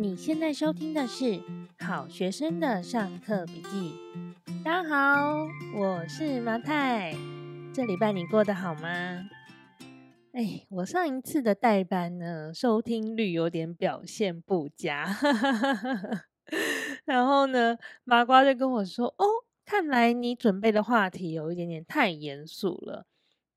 你现在收听的是好学生的上课笔记。大家好，我是麻太。这礼拜你过得好吗？哎，我上一次的代班呢，收听率有点表现不佳。然后呢，麻瓜就跟我说：“哦，看来你准备的话题有一点点太严肃了。”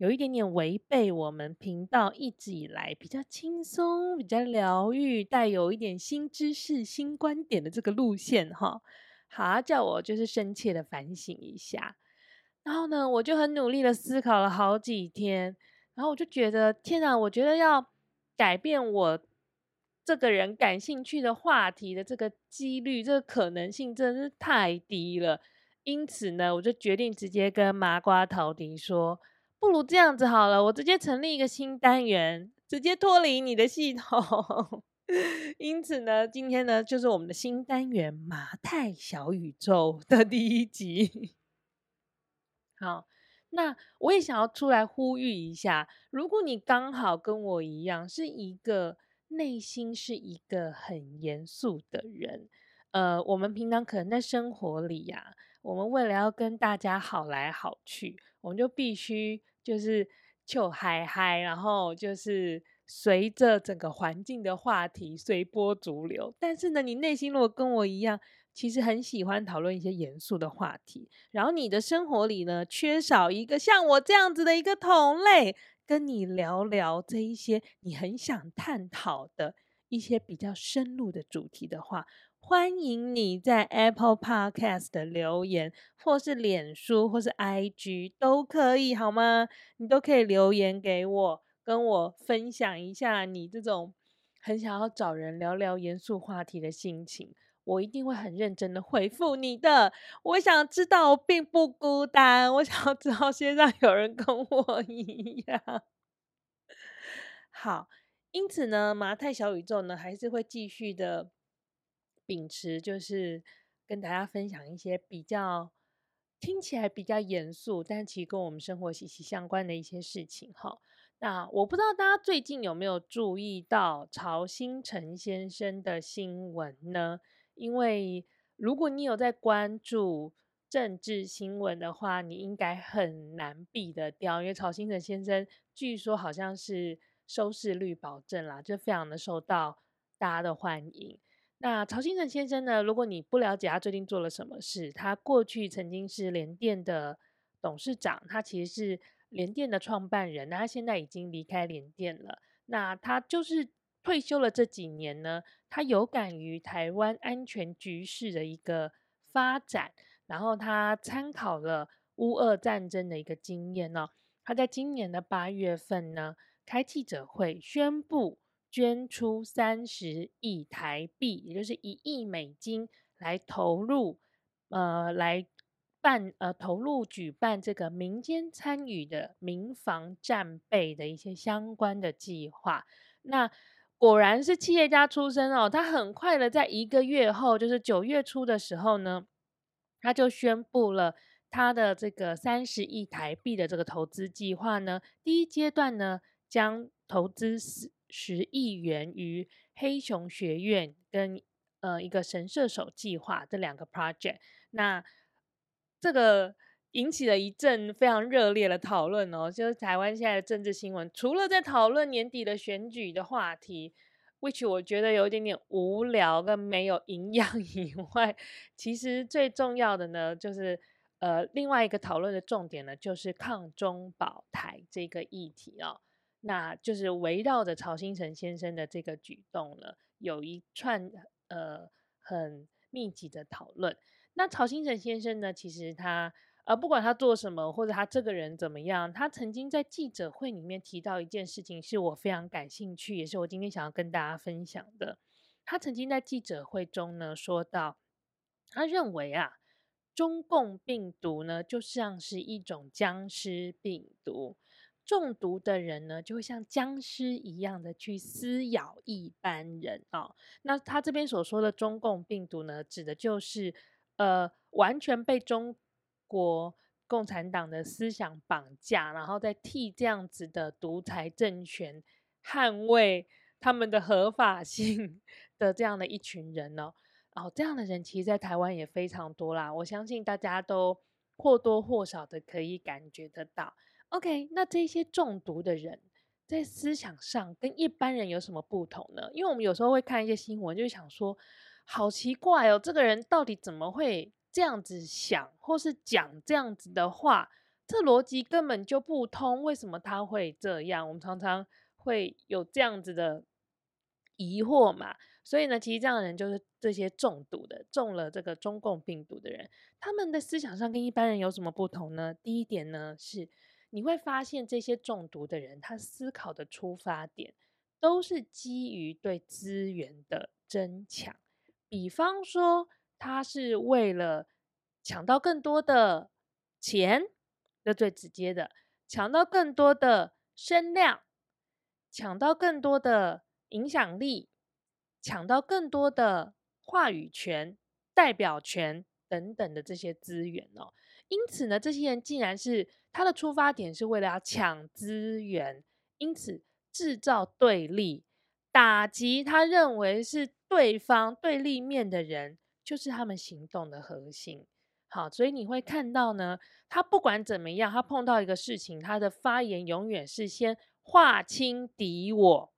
有一点点违背我们频道一直以来比较轻松、比较疗愈、带有一点新知识、新观点的这个路线哈。好，叫我就是深切的反省一下。然后呢，我就很努力的思考了好几天，然后我就觉得天哪，我觉得要改变我这个人感兴趣的话题的这个几率、这个可能性真的是太低了。因此呢，我就决定直接跟麻瓜陶迪说。不如这样子好了，我直接成立一个新单元，直接脱离你的系统。因此呢，今天呢就是我们的新单元《麻太小宇宙》的第一集。好，那我也想要出来呼吁一下，如果你刚好跟我一样是一个内心是一个很严肃的人，呃，我们平常可能在生活里呀、我们为了要跟大家好来好去，我们就必须。就是就嗨嗨，然后就是随着整个环境的话题随波逐流。但是呢，你内心如果跟我一样，其实很喜欢讨论一些严肃的话题，然后你的生活里呢，缺少一个像我这样子的一个同类，跟你聊聊这一些你很想探讨的一些比较深入的主题的话。欢迎你在 Apple Podcast 的留言，或是脸书，或是 IG 都可以，好吗？你都可以留言给我，跟我分享一下你这种很想要找人聊聊严肃话题的心情，我一定会很认真的回复你的。我想知道我并不孤单，我想要知道线上有人跟我一样。好，因此呢，麻太小宇宙呢，还是会继续的。秉持就是跟大家分享一些比较听起来比较严肃，但其实跟我们生活息息相关的一些事情哈。那我不知道大家最近有没有注意到曹兴诚先生的新闻呢？因为如果你有在关注政治新闻的话，你应该很难避得掉，因为曹兴诚先生据说好像是收视率保证啦，就非常的受到大家的欢迎。那曹兴诚先生呢？如果你不了解他最近做了什么事，他过去曾经是联电的董事长，他其实是联电的创办人，那他现在已经离开联电了。那他就是退休了这几年呢，他有感于台湾安全局势的一个发展，然后他参考了乌俄战争的一个经验呢，他在今年的八月份呢，开记者会宣布。捐出三十亿台币，也就是一亿美金，来投入，呃，来办，呃，投入举办这个民间参与的民防战备的一些相关的计划。那果然是企业家出身哦，他很快的在一个月后，就是九月初的时候呢，他就宣布了他的这个三十亿台币的这个投资计划呢，第一阶段呢将投资十十亿元于黑熊学院跟呃一个神射手计划这两个 project，那这个引起了一阵非常热烈的讨论哦。就是台湾现在的政治新闻，除了在讨论年底的选举的话题，which 我觉得有一点点无聊跟没有营养 以外，其实最重要的呢，就是呃另外一个讨论的重点呢，就是抗中保台这个议题哦。那就是围绕着曹新成先生的这个举动呢，有一串呃很密集的讨论。那曹新成先生呢，其实他呃不管他做什么，或者他这个人怎么样，他曾经在记者会里面提到一件事情，是我非常感兴趣，也是我今天想要跟大家分享的。他曾经在记者会中呢说到，他认为啊，中共病毒呢就像是一种僵尸病毒。中毒的人呢，就会像僵尸一样的去撕咬一般人啊、哦。那他这边所说的中共病毒呢，指的就是呃，完全被中国共产党的思想绑架，然后再替这样子的独裁政权捍卫他们的合法性 的这样的一群人呢、哦。哦，这样的人其实，在台湾也非常多啦。我相信大家都或多或少的可以感觉得到。OK，那这些中毒的人在思想上跟一般人有什么不同呢？因为我们有时候会看一些新闻，就想说，好奇怪哦，这个人到底怎么会这样子想，或是讲这样子的话？这逻辑根本就不通，为什么他会这样？我们常常会有这样子的疑惑嘛。所以呢，其实这样的人就是这些中毒的，中了这个中共病毒的人，他们的思想上跟一般人有什么不同呢？第一点呢，是你会发现这些中毒的人，他思考的出发点都是基于对资源的争抢。比方说，他是为了抢到更多的钱，这最直接的，抢到更多的声量，抢到更多的影响力。抢到更多的话语权、代表权等等的这些资源哦，因此呢，这些人竟然是他的出发点是为了要抢资源，因此制造对立、打击他认为是对方对立面的人，就是他们行动的核心。好，所以你会看到呢，他不管怎么样，他碰到一个事情，他的发言永远是先划清敌我。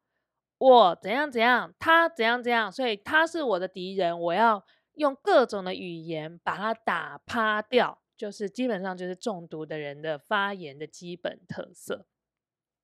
我怎样怎样，他怎样怎样，所以他是我的敌人，我要用各种的语言把他打趴掉，就是基本上就是中毒的人的发言的基本特色。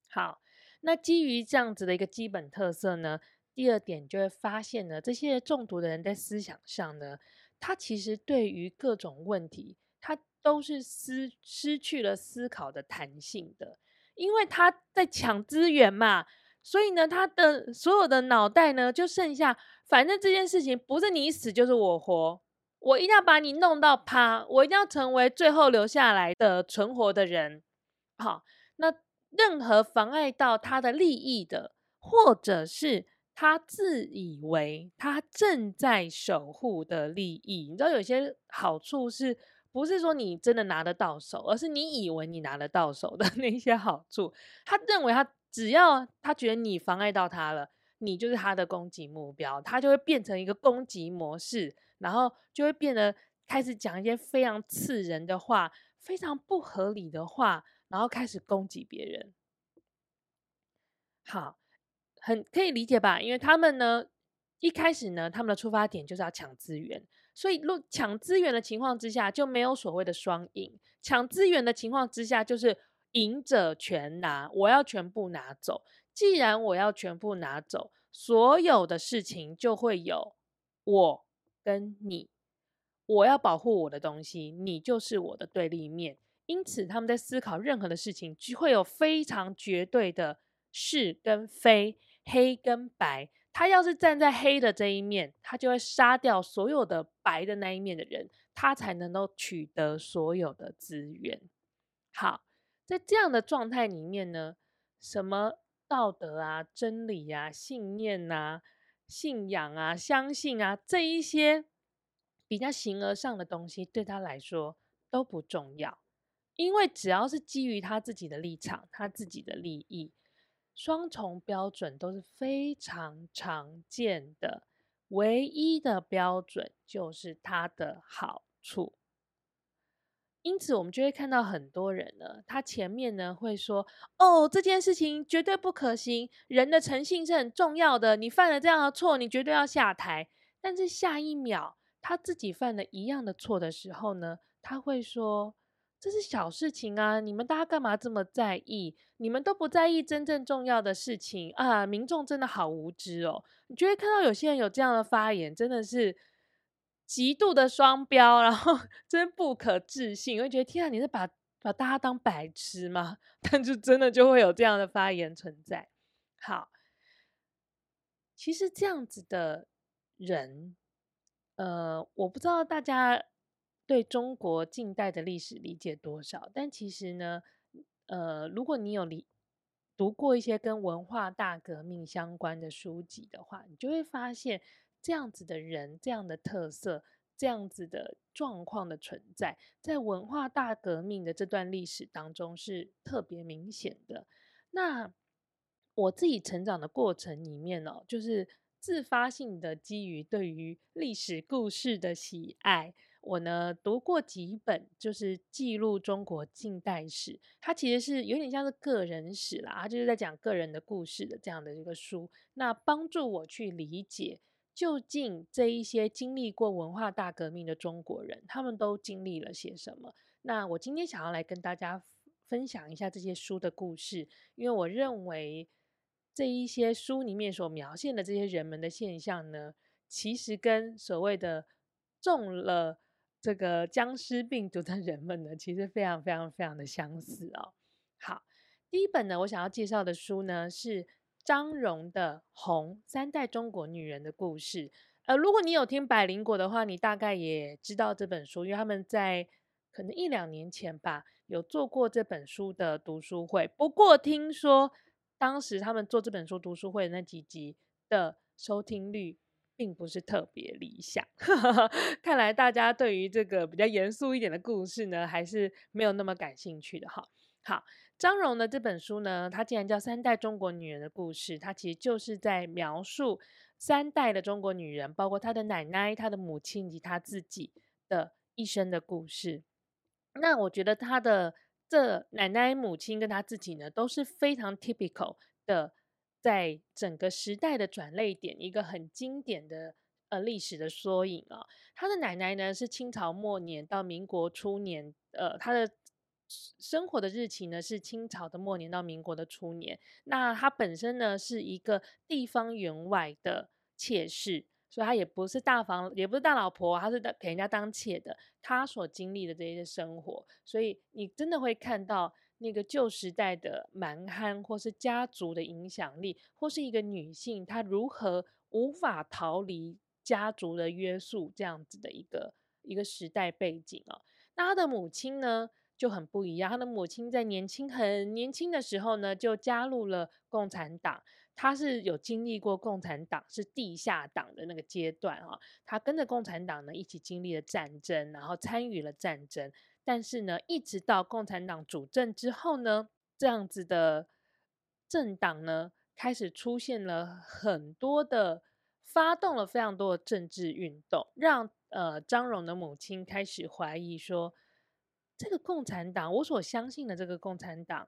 好，那基于这样子的一个基本特色呢，第二点就会发现呢，这些中毒的人在思想上呢，他其实对于各种问题，他都是失失去了思考的弹性的，因为他在抢资源嘛。所以呢，他的所有的脑袋呢，就剩下，反正这件事情不是你死就是我活，我一定要把你弄到趴，我一定要成为最后留下来的存活的人。好，那任何妨碍到他的利益的，或者是他自以为他正在守护的利益，你知道有些好处是不是说你真的拿得到手，而是你以为你拿得到手的 那些好处，他认为他。只要他觉得你妨碍到他了，你就是他的攻击目标，他就会变成一个攻击模式，然后就会变得开始讲一些非常刺人的话，非常不合理的话，然后开始攻击别人。好，很可以理解吧？因为他们呢，一开始呢，他们的出发点就是要抢资源，所以若抢资源的情况之下，就没有所谓的双赢。抢资源的情况之下，就是。赢者全拿，我要全部拿走。既然我要全部拿走，所有的事情就会有我跟你。我要保护我的东西，你就是我的对立面。因此，他们在思考任何的事情，就会有非常绝对的是跟非、黑跟白。他要是站在黑的这一面，他就会杀掉所有的白的那一面的人，他才能够取得所有的资源。好。在这样的状态里面呢，什么道德啊、真理啊、信念啊、信仰啊、相信啊，这一些比较形而上的东西，对他来说都不重要，因为只要是基于他自己的立场、他自己的利益，双重标准都是非常常见的。唯一的标准就是他的好处。因此，我们就会看到很多人呢，他前面呢会说：“哦，这件事情绝对不可行，人的诚信是很重要的。你犯了这样的错，你绝对要下台。”但是下一秒，他自己犯了一样的错的时候呢，他会说：“这是小事情啊，你们大家干嘛这么在意？你们都不在意真正重要的事情啊！民众真的好无知哦。”你就会看到有些人有这样的发言，真的是。极度的双标，然后 真不可置信，我会觉得天啊，你是把把大家当白痴吗？但就真的就会有这样的发言存在。好，其实这样子的人，呃，我不知道大家对中国近代的历史理解多少，但其实呢，呃，如果你有理读过一些跟文化大革命相关的书籍的话，你就会发现。这样子的人，这样的特色，这样子的状况的存在，在文化大革命的这段历史当中是特别明显的。那我自己成长的过程里面呢，就是自发性的基于对于历史故事的喜爱，我呢读过几本就是记录中国近代史，它其实是有点像是个人史啦，它就是在讲个人的故事的这样的一个书，那帮助我去理解究竟这一些经历过文化大革命的中国人，他们都经历了些什么。那我今天想要来跟大家分享一下这些书的故事，因为我认为。这一些书里面所描现的这些人们的现象呢，其实跟所谓的中了这个僵尸病毒的人们呢，其实非常非常非常的相似哦。好，第一本呢，我想要介绍的书呢是张荣的《红三代中国女人的故事》。呃，如果你有听百灵果的话，你大概也知道这本书，因为他们在可能一两年前吧，有做过这本书的读书会。不过听说。当时他们做这本书读书会的那几集的收听率并不是特别理想，看来大家对于这个比较严肃一点的故事呢，还是没有那么感兴趣的哈。好，张戎的这本书呢，它既然叫《三代中国女人的故事》，它其实就是在描述三代的中国女人，包括她的奶奶、她的母亲以及她自己的一生的故事。那我觉得她的。这奶奶、母亲跟她自己呢，都是非常 typical 的，在整个时代的转捩点，一个很经典的呃历史的缩影啊。她的奶奶呢是清朝末年到民国初年，呃，她的生活的日期呢是清朝的末年到民国的初年。那她本身呢是一个地方员外的妾室。所以她也不是大房，也不是大老婆，她是给人家当妾的。她所经历的这些生活，所以你真的会看到那个旧时代的蛮汉，或是家族的影响力，或是一个女性她如何无法逃离家族的约束，这样子的一个一个时代背景哦。那她的母亲呢就很不一样，他的母亲在年轻很年轻的时候呢就加入了共产党。他是有经历过共产党是地下党的那个阶段哈，他跟着共产党呢一起经历了战争，然后参与了战争，但是呢，一直到共产党主政之后呢，这样子的政党呢开始出现了很多的，发动了非常多的政治运动，让呃张荣的母亲开始怀疑说，这个共产党，我所相信的这个共产党。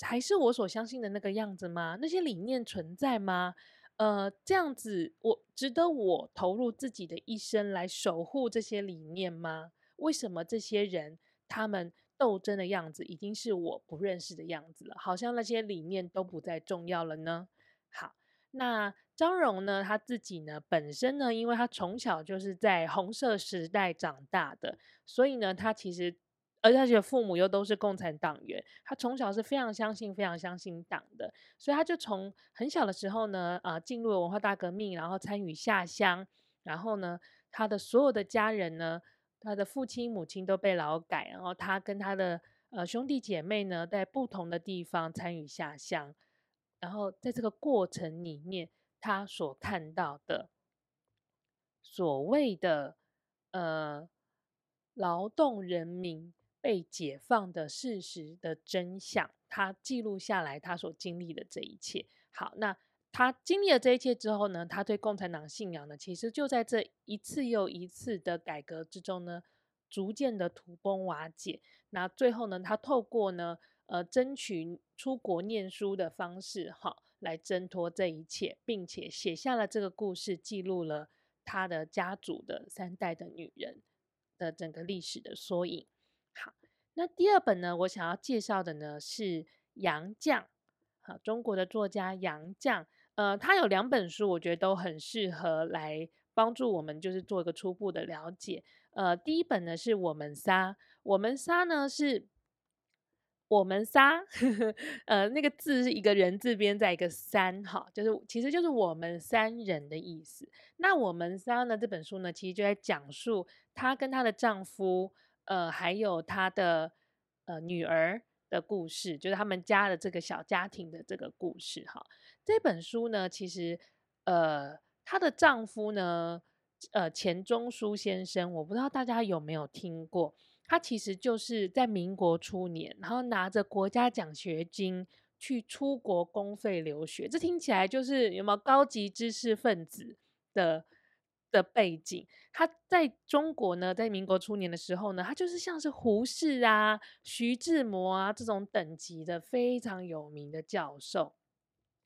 还是我所相信的那个样子吗？那些理念存在吗？呃，这样子我值得我投入自己的一生来守护这些理念吗？为什么这些人他们斗争的样子已经是我不认识的样子了？好像那些理念都不再重要了呢？好，那张荣呢？他自己呢？本身呢？因为他从小就是在红色时代长大的，所以呢，他其实。而且父母又都是共产党员，他从小是非常相信、非常相信党的，所以他就从很小的时候呢，啊、呃，进入了文化大革命，然后参与下乡，然后呢，他的所有的家人呢，他的父亲、母亲都被劳改，然后他跟他的呃兄弟姐妹呢，在不同的地方参与下乡，然后在这个过程里面，他所看到的所谓的呃劳动人民。被解放的事实的真相，他记录下来他所经历的这一切。好，那他经历了这一切之后呢，他对共产党信仰呢，其实就在这一次又一次的改革之中呢，逐渐的土崩瓦解。那最后呢，他透过呢，呃，争取出国念书的方式，哈，来挣脱这一切，并且写下了这个故事，记录了他的家族的三代的女人的整个历史的缩影。好，那第二本呢，我想要介绍的呢是杨绛，好，中国的作家杨绛，呃，他有两本书，我觉得都很适合来帮助我们，就是做一个初步的了解。呃，第一本呢是我们仨，我们仨呢是我们仨，呵呵，呃，那个字是一个人字边在一个三，哈，就是其实就是我们三人的意思。那我们仨呢这本书呢，其实就在讲述她跟她的丈夫。呃，还有她的呃女儿的故事，就是他们家的这个小家庭的这个故事哈。这本书呢，其实呃，她的丈夫呢，呃，钱钟书先生，我不知道大家有没有听过，他其实就是在民国初年，然后拿着国家奖学金去出国公费留学，这听起来就是有没有高级知识分子的的背景？他在中国呢，在民国初年的时候呢，他就是像是胡适啊、徐志摩啊这种等级的非常有名的教授。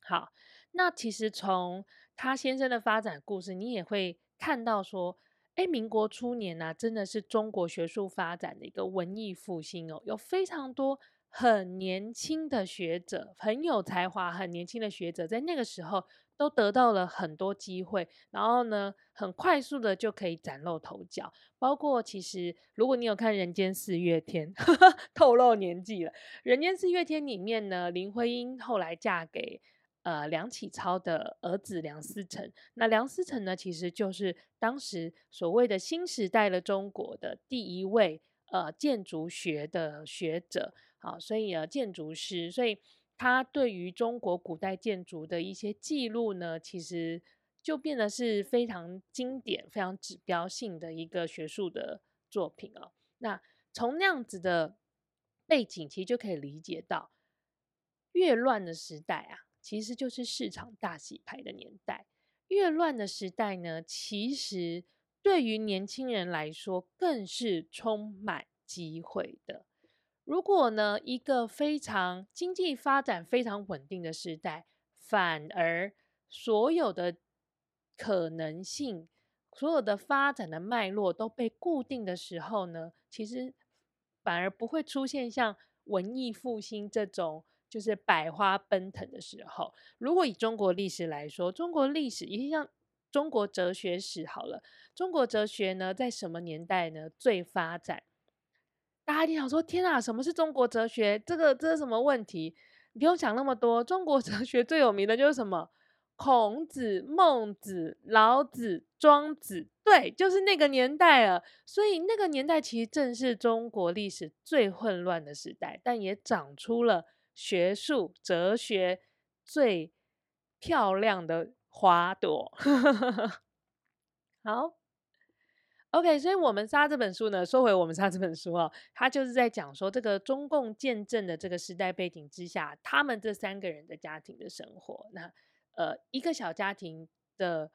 好，那其实从他先生的发展故事，你也会看到说，哎，民国初年呢、真的是中国学术发展的一个文艺复兴哦，有非常多。很年轻的学者，很有才华，很年轻的学者，在那个时候都得到了很多机会，然后呢，很快速的就可以崭露头角。包括其实，如果你有看《人间四月天》，透露年纪了，《人间四月天》里面呢，林徽因后来嫁给呃梁启超的儿子梁思成，那梁思成呢，其实就是当时所谓的新时代的中国的第一位呃建筑学的学者。好，所以呃，建筑师，所以他对于中国古代建筑的一些记录呢，其实就变得是非常经典、非常指标性的一个学术的作品哦。那从那样子的背景，其实就可以理解到，越乱的时代啊，其实就是市场大洗牌的年代。越乱的时代呢，其实对于年轻人来说，更是充满机会的。如果呢，一个非常经济发展非常稳定的时代，反而所有的可能性、所有的发展的脉络都被固定的时候呢，其实反而不会出现像文艺复兴这种就是百花奔腾的时候。如果以中国历史来说，中国历史也像中国哲学史好了，中国哲学呢，在什么年代呢最发展？大家一定想说：“天啊，什么是中国哲学？这个这是什么问题？你不用想那么多。中国 哲学最有名的就是什么？孔子、孟子、老子、庄子，对，就是那个年代了。所以那个年代其实正是中国历史最混乱的时代，但也长出了学术哲学最漂亮的花朵。”好。OK，所以我们仨这本书呢，说回我们仨这本书哦，它就是在讲说这个中共建政的这个时代背景之下，他们这三个人的家庭的生活。那呃，一个小家庭的，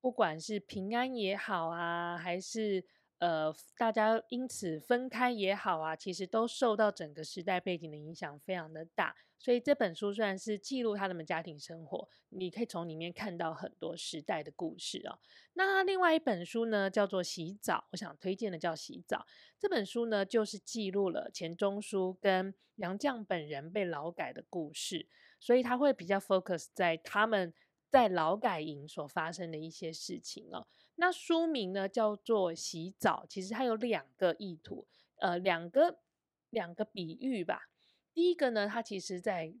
不管是平安也好啊，还是呃大家因此分开也好啊，其实都受到整个时代背景的影响非常的大。所以这本书虽然是记录他们家庭生活，你可以从里面看到很多时代的故事哦。那另外一本书呢，叫做《洗澡》，我想推荐的叫《洗澡》这本书呢，就是记录了钱钟书跟杨绛本人被劳改的故事，所以他会比较 focus 在他们在劳改营所发生的一些事情哦。那书名呢叫做《洗澡》，其实它有两个意图，呃，两个两个比喻吧。第一个呢，它其实在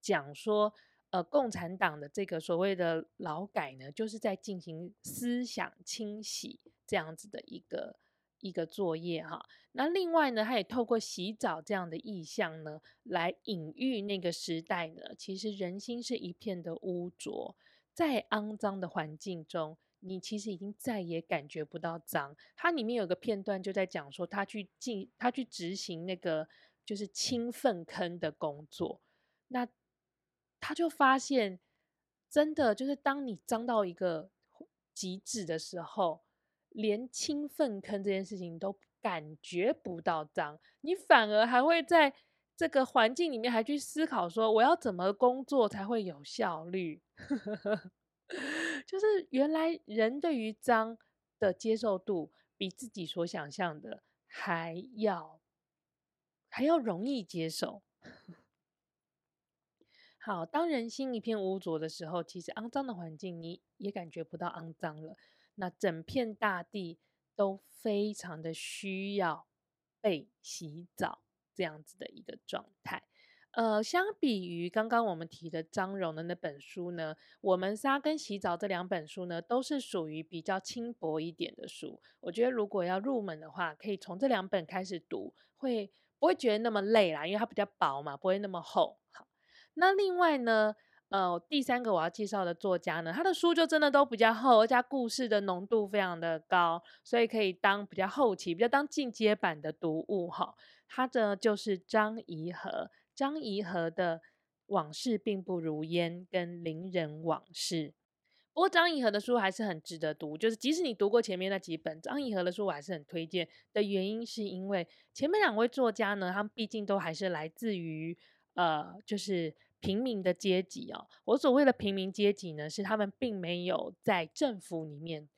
讲说，呃，共产党的这个所谓的劳改呢，就是在进行思想清洗这样子的一个一个作业哈。那另外呢，他也透过洗澡这样的意象呢，来隐喻那个时代呢，其实人心是一片的污浊，在肮脏的环境中，你其实已经再也感觉不到脏。它里面有个片段就在讲说，他去进，他去执行那个。就是清粪坑的工作，那他就发现，真的就是当你脏到一个极致的时候，连清粪坑这件事情都感觉不到脏，你反而还会在这个环境里面还去思考说，我要怎么工作才会有效率？就是原来人对于脏的接受度比自己所想象的还要。还要容易接受。好，当人心一片污浊的时候，其实肮脏的环境你也感觉不到肮脏了。那整片大地都非常的需要被洗澡，这样子的一个状态。呃，相比于刚刚我们提的张荣的那本书呢，我们仨跟洗澡这两本书呢，都是属于比较轻薄一点的书。我觉得如果要入门的话，可以从这两本开始读，会。不会觉得那么累啦，因为它比较薄嘛，不会那么厚。好，那另外呢，呃，第三个我要介绍的作家呢，他的书就真的都比较厚，而且故事的浓度非常的高，所以可以当比较后期、比较当进阶版的读物哈。他的就是张怡和，张颐和的往事并不如烟》跟《邻人往事》。不过张颐和的书还是很值得读，就是即使你读过前面那几本，张颐和的书我还是很推荐的原因，是因为前面两位作家呢，他们毕竟都还是来自于呃，就是平民的阶级哦。我所谓的平民阶级呢，是他们并没有在政府里面，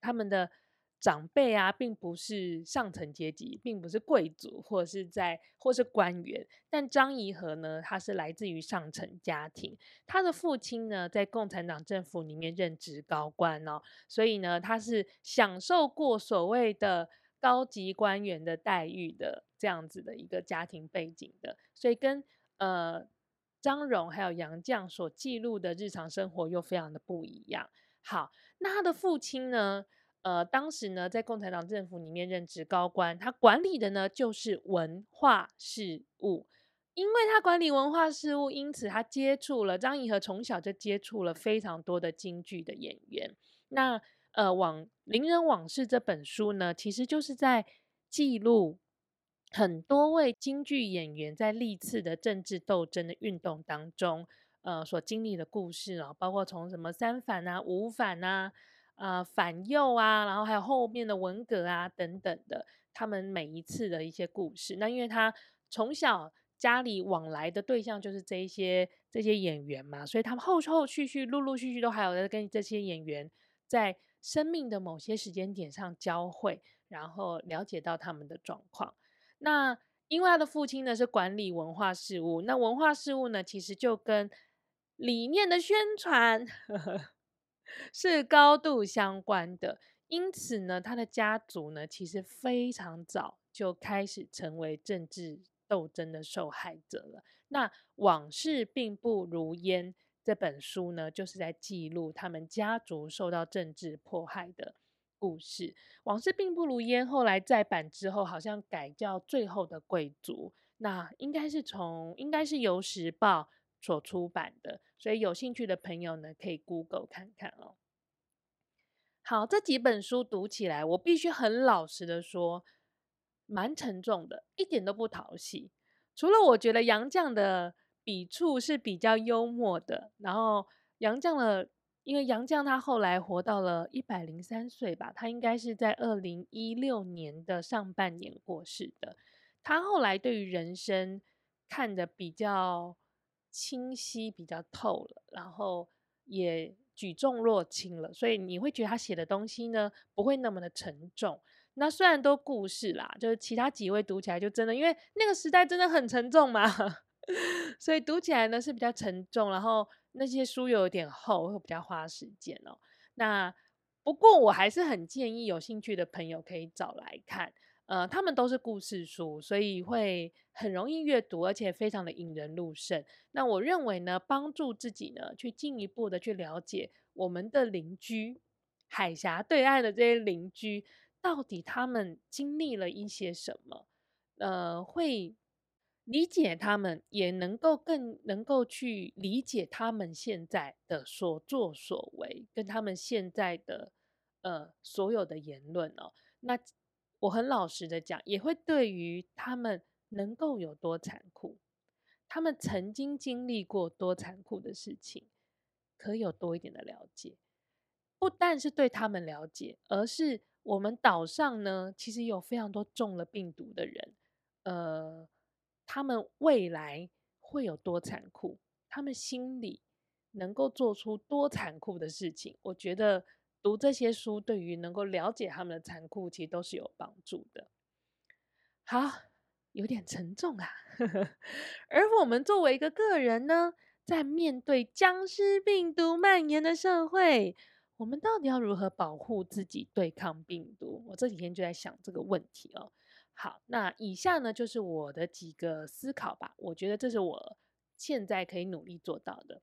他们的。长辈啊，并不是上层阶级，并不是贵族，或者是在，或是官员。但张颐和呢，他是来自于上层家庭，他的父亲呢，在共产党政府里面任职高官哦，所以呢，他是享受过所谓的高级官员的待遇的这样子的一个家庭背景的，所以跟呃张戎还有杨绛所记录的日常生活又非常的不一样。好，那他的父亲呢？呃，当时呢，在共产党政府里面任职高官，他管理的呢就是文化事务。因为他管理文化事务，因此他接触了张颐和从小就接触了非常多的京剧的演员。那呃，往《邻人往事》这本书呢，其实就是在记录很多位京剧演员在历次的政治斗争的运动当中，呃，所经历的故事啊，包括从什么三反啊、五反啊。呃，反右啊，然后还有后面的文革啊等等的，他们每一次的一些故事。那因为他从小家里往来的对象就是这一些这些演员嘛，所以他们后后续续、陆陆续续都还有在跟这些演员在生命的某些时间点上交汇，然后了解到他们的状况。那因为他的父亲呢是管理文化事务，那文化事务呢其实就跟理念的宣传。呵呵是高度相关的，因此呢，他的家族呢，其实非常早就开始成为政治斗争的受害者了。那《往事并不如烟》这本书呢，就是在记录他们家族受到政治迫害的故事。《往事并不如烟》后来再版之后，好像改叫《最后的贵族》，那应该是从应该是由时报。所出版的，所以有兴趣的朋友呢，可以 Google 看看哦。好，这几本书读起来，我必须很老实的说，蛮沉重的，一点都不讨喜。除了我觉得杨绛的笔触是比较幽默的，然后杨绛的，因为杨绛他后来活到了一百零三岁吧，他应该是在二零一六年的上半年过世的。他后来对于人生看得比较。清晰比较透了，然后也举重若轻了，所以你会觉得他写的东西呢，不会那么的沉重。那虽然都故事啦，就是其他几位读起来就真的，因为那个时代真的很沉重嘛，所以读起来呢是比较沉重，然后那些书又有点厚，会比较花时间哦。那不过我还是很建议有兴趣的朋友可以找来看。呃，他们都是故事书，所以会很容易阅读，而且非常的引人入胜。那我认为呢，帮助自己呢，去进一步的去了解我们的邻居，海峡对岸的这些邻居，到底他们经历了一些什么？呃，会理解他们，也能够更能够去理解他们现在的所作所为，跟他们现在的呃所有的言论哦。那。我很老实的讲，也会对于他们能够有多残酷，他们曾经经历过多残酷的事情，可以有多一点的了解。不但是对他们了解，而是我们岛上呢，其实有非常多中了病毒的人，呃，他们未来会有多残酷，他们心里能够做出多残酷的事情，我觉得。读这些书，对于能够了解他们的残酷，其实都是有帮助的。好，有点沉重啊。而我们作为一个个人呢，在面对僵尸病毒蔓延的社会，我们到底要如何保护自己对抗病毒？我这几天就在想这个问题哦。好，那以下呢，就是我的几个思考吧。我觉得这是我现在可以努力做到的。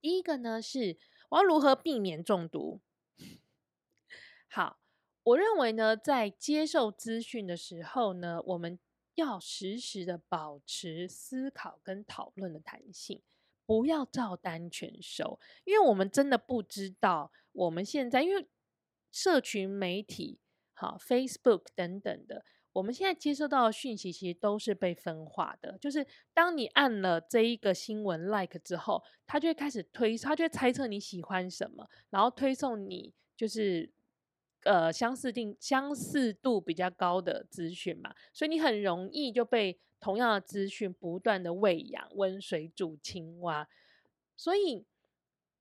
第一个呢是。我要如何避免中毒？好，我认为呢，在接受资讯的时候呢，我们要时时的保持思考跟讨论的弹性，不要照单全收，因为我们真的不知道我们现在，因为社群媒体、好 Facebook 等等的，我们现在接收到的讯息其实都是被分化的，就是当你按了这一个新闻 like 之后，它就会开始推，它就会猜测你喜欢什么，然后推送你就是呃相似定相似度比较高的资讯嘛，所以你很容易就被同样的资讯不断的喂养，温水煮青蛙，所以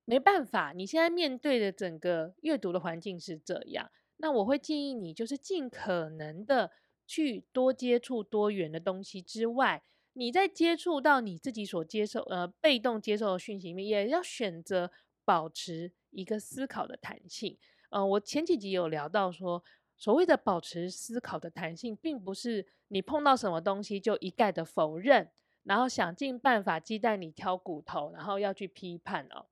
没办法，你现在面对的整个阅读的环境是这样。那我会建议你，就是尽可能的去多接触多元的东西之外，你在接触到你自己所接受呃被动接受的讯息里面，也要选择保持一个思考的弹性。呃，我前几集有聊到说，所谓的保持思考的弹性，并不是你碰到什么东西就一概的否认，然后想尽办法鸡蛋里挑骨头，然后要去批判哦。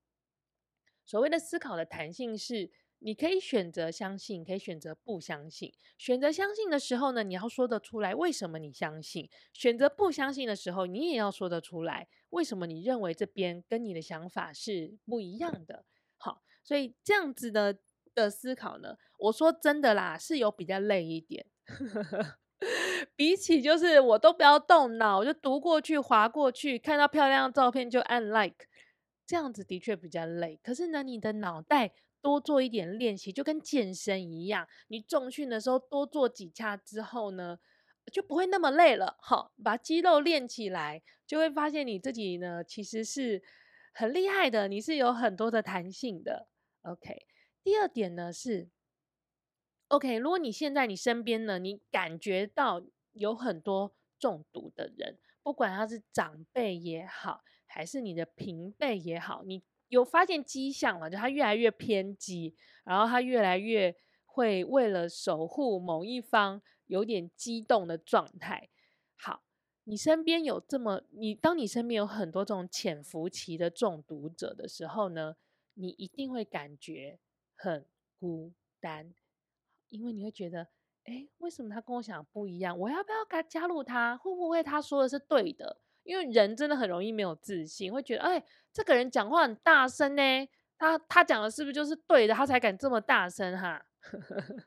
所谓的思考的弹性是。你可以选择相信，可以选择不相信。选择相信的时候呢，你要说得出来为什么你相信；选择不相信的时候，你也要说得出来为什么你认为这边跟你的想法是不一样的。好，所以这样子的的思考呢，我说真的啦，是有比较累一点。比起就是我都不要动脑，我就读过去、滑过去，看到漂亮的照片就按 like，这样子的确比较累。可是呢，你的脑袋。多做一点练习，就跟健身一样。你重训的时候多做几下之后呢，就不会那么累了。好，把肌肉练起来，就会发现你自己呢其实是很厉害的，你是有很多的弹性的。OK，第二点呢是，OK，如果你现在你身边呢，你感觉到有很多中毒的人，不管他是长辈也好，还是你的平辈也好，你。有发现迹象了，就他越来越偏激，然后他越来越会为了守护某一方有点激动的状态。好，你身边有这么你，当你身边有很多这种潜伏期的中毒者的时候呢，你一定会感觉很孤单，因为你会觉得，哎，为什么他跟我想不一样？我要不要该加入他？会不会他说的是对的？因为人真的很容易没有自信，会觉得，哎，这个人讲话很大声呢，他他讲的是不是就是对的？他才敢这么大声哈。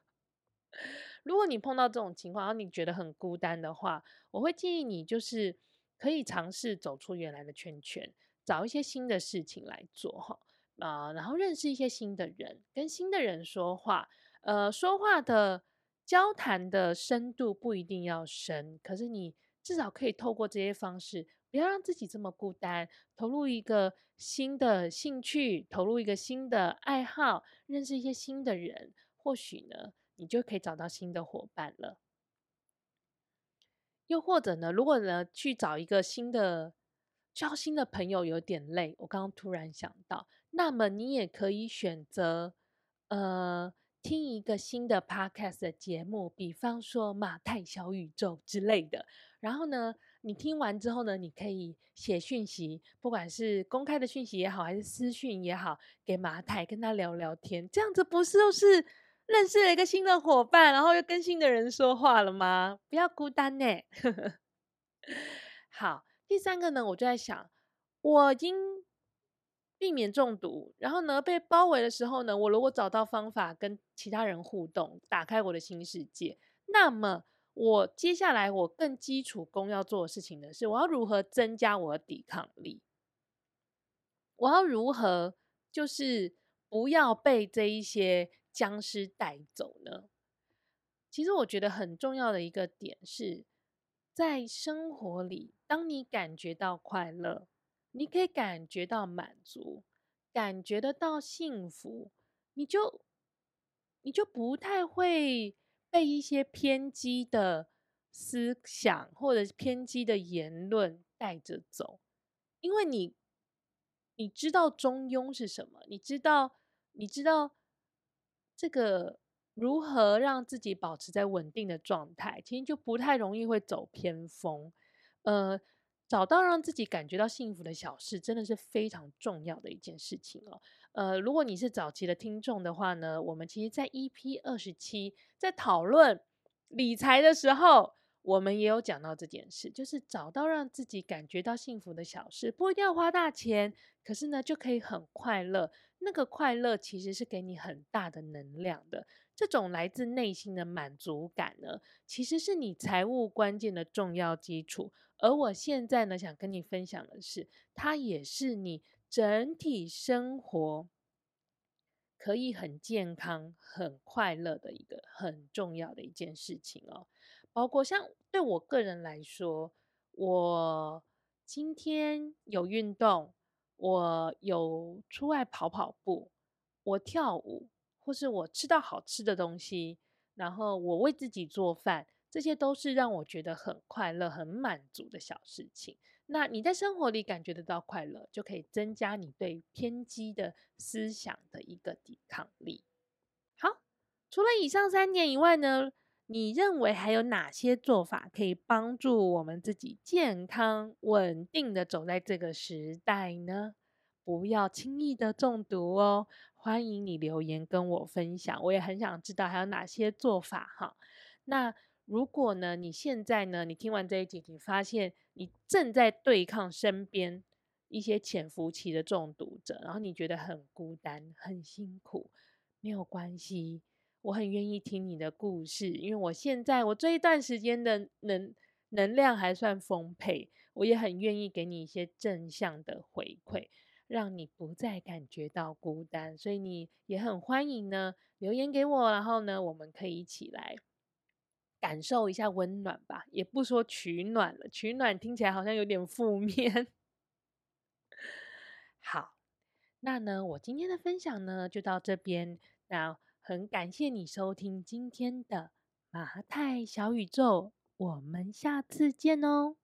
如果你碰到这种情况，然后你觉得很孤单的话，我会建议你就是可以尝试走出原来的圈圈，找一些新的事情来做哈，啊，然后认识一些新的人，跟新的人说话，呃，说话的交谈的深度不一定要深，可是你。至少可以透过这些方式，不要让自己这么孤单，投入一个新的兴趣，投入一个新的爱好，认识一些新的人，或许呢，你就可以找到新的伙伴了。又或者呢，如果呢去找一个新的交新的朋友有点累，我刚刚突然想到，那么你也可以选择，呃。听一个新的 podcast 的节目，比方说马太小宇宙之类的。然后呢，你听完之后呢，你可以写讯息，不管是公开的讯息也好，还是私讯也好，给马太跟他聊聊天。这样子不是就是认识了一个新的伙伴，然后又跟新的人说话了吗？不要孤单呢。好，第三个呢，我就在想，我已经。避免中毒，然后呢，被包围的时候呢，我如果找到方法跟其他人互动，打开我的新世界，那么我接下来我更基础功要做的事情呢，是我要如何增加我的抵抗力？我要如何就是不要被这一些僵尸带走呢？其实我觉得很重要的一个点是在生活里，当你感觉到快乐。你可以感觉到满足，感觉得到幸福，你就你就不太会被一些偏激的思想或者偏激的言论带着走，因为你你知道中庸是什么，你知道你知道这个如何让自己保持在稳定的状态，其实就不太容易会走偏锋，呃。找到让自己感觉到幸福的小事，真的是非常重要的一件事情哦。呃，如果你是早期的听众的话呢，我们其实，在 EP 二十七在讨论理财的时候，我们也有讲到这件事，就是找到让自己感觉到幸福的小事，不一定要花大钱，可是呢，就可以很快乐。那个快乐其实是给你很大的能量的，这种来自内心的满足感呢，其实是你财务关键的重要基础。而我现在呢，想跟你分享的是，它也是你整体生活可以很健康、很快乐的一个很重要的一件事情哦。包括像对我个人来说，我今天有运动，我有出外跑跑步，我跳舞，或是我吃到好吃的东西，然后我为自己做饭，这些都是让我觉得很快乐、很满足的小事情。那你在生活里感觉得到快乐，就可以增加你对偏激的思想的一个抵抗力。好，除了以上三点以外呢，你认为还有哪些做法可以帮助我们自己健康稳定的走在这个时代呢？不要轻易的中毒哦！欢迎你留言跟我分享，我也很想知道还有哪些做法哈。那如果呢，你现在呢，你听完这一集，你发现你正在对抗身边一些潜伏期的中毒者，然后你觉得很孤单、很辛苦，没有关系。我很愿意听你的故事，因为我现在我这一段时间的能能量还算丰沛，我也很愿意给你一些正向的回馈，让你不再感觉到孤单。所以你也很欢迎呢，留言给我，然后呢，我们可以一起来感受一下温暖吧。也不说取暖了，取暖听起来好像有点负面。好，那呢，我今天的分享呢就到这边。那。很感谢你收听今天的马太小宇宙，我们下次见哦。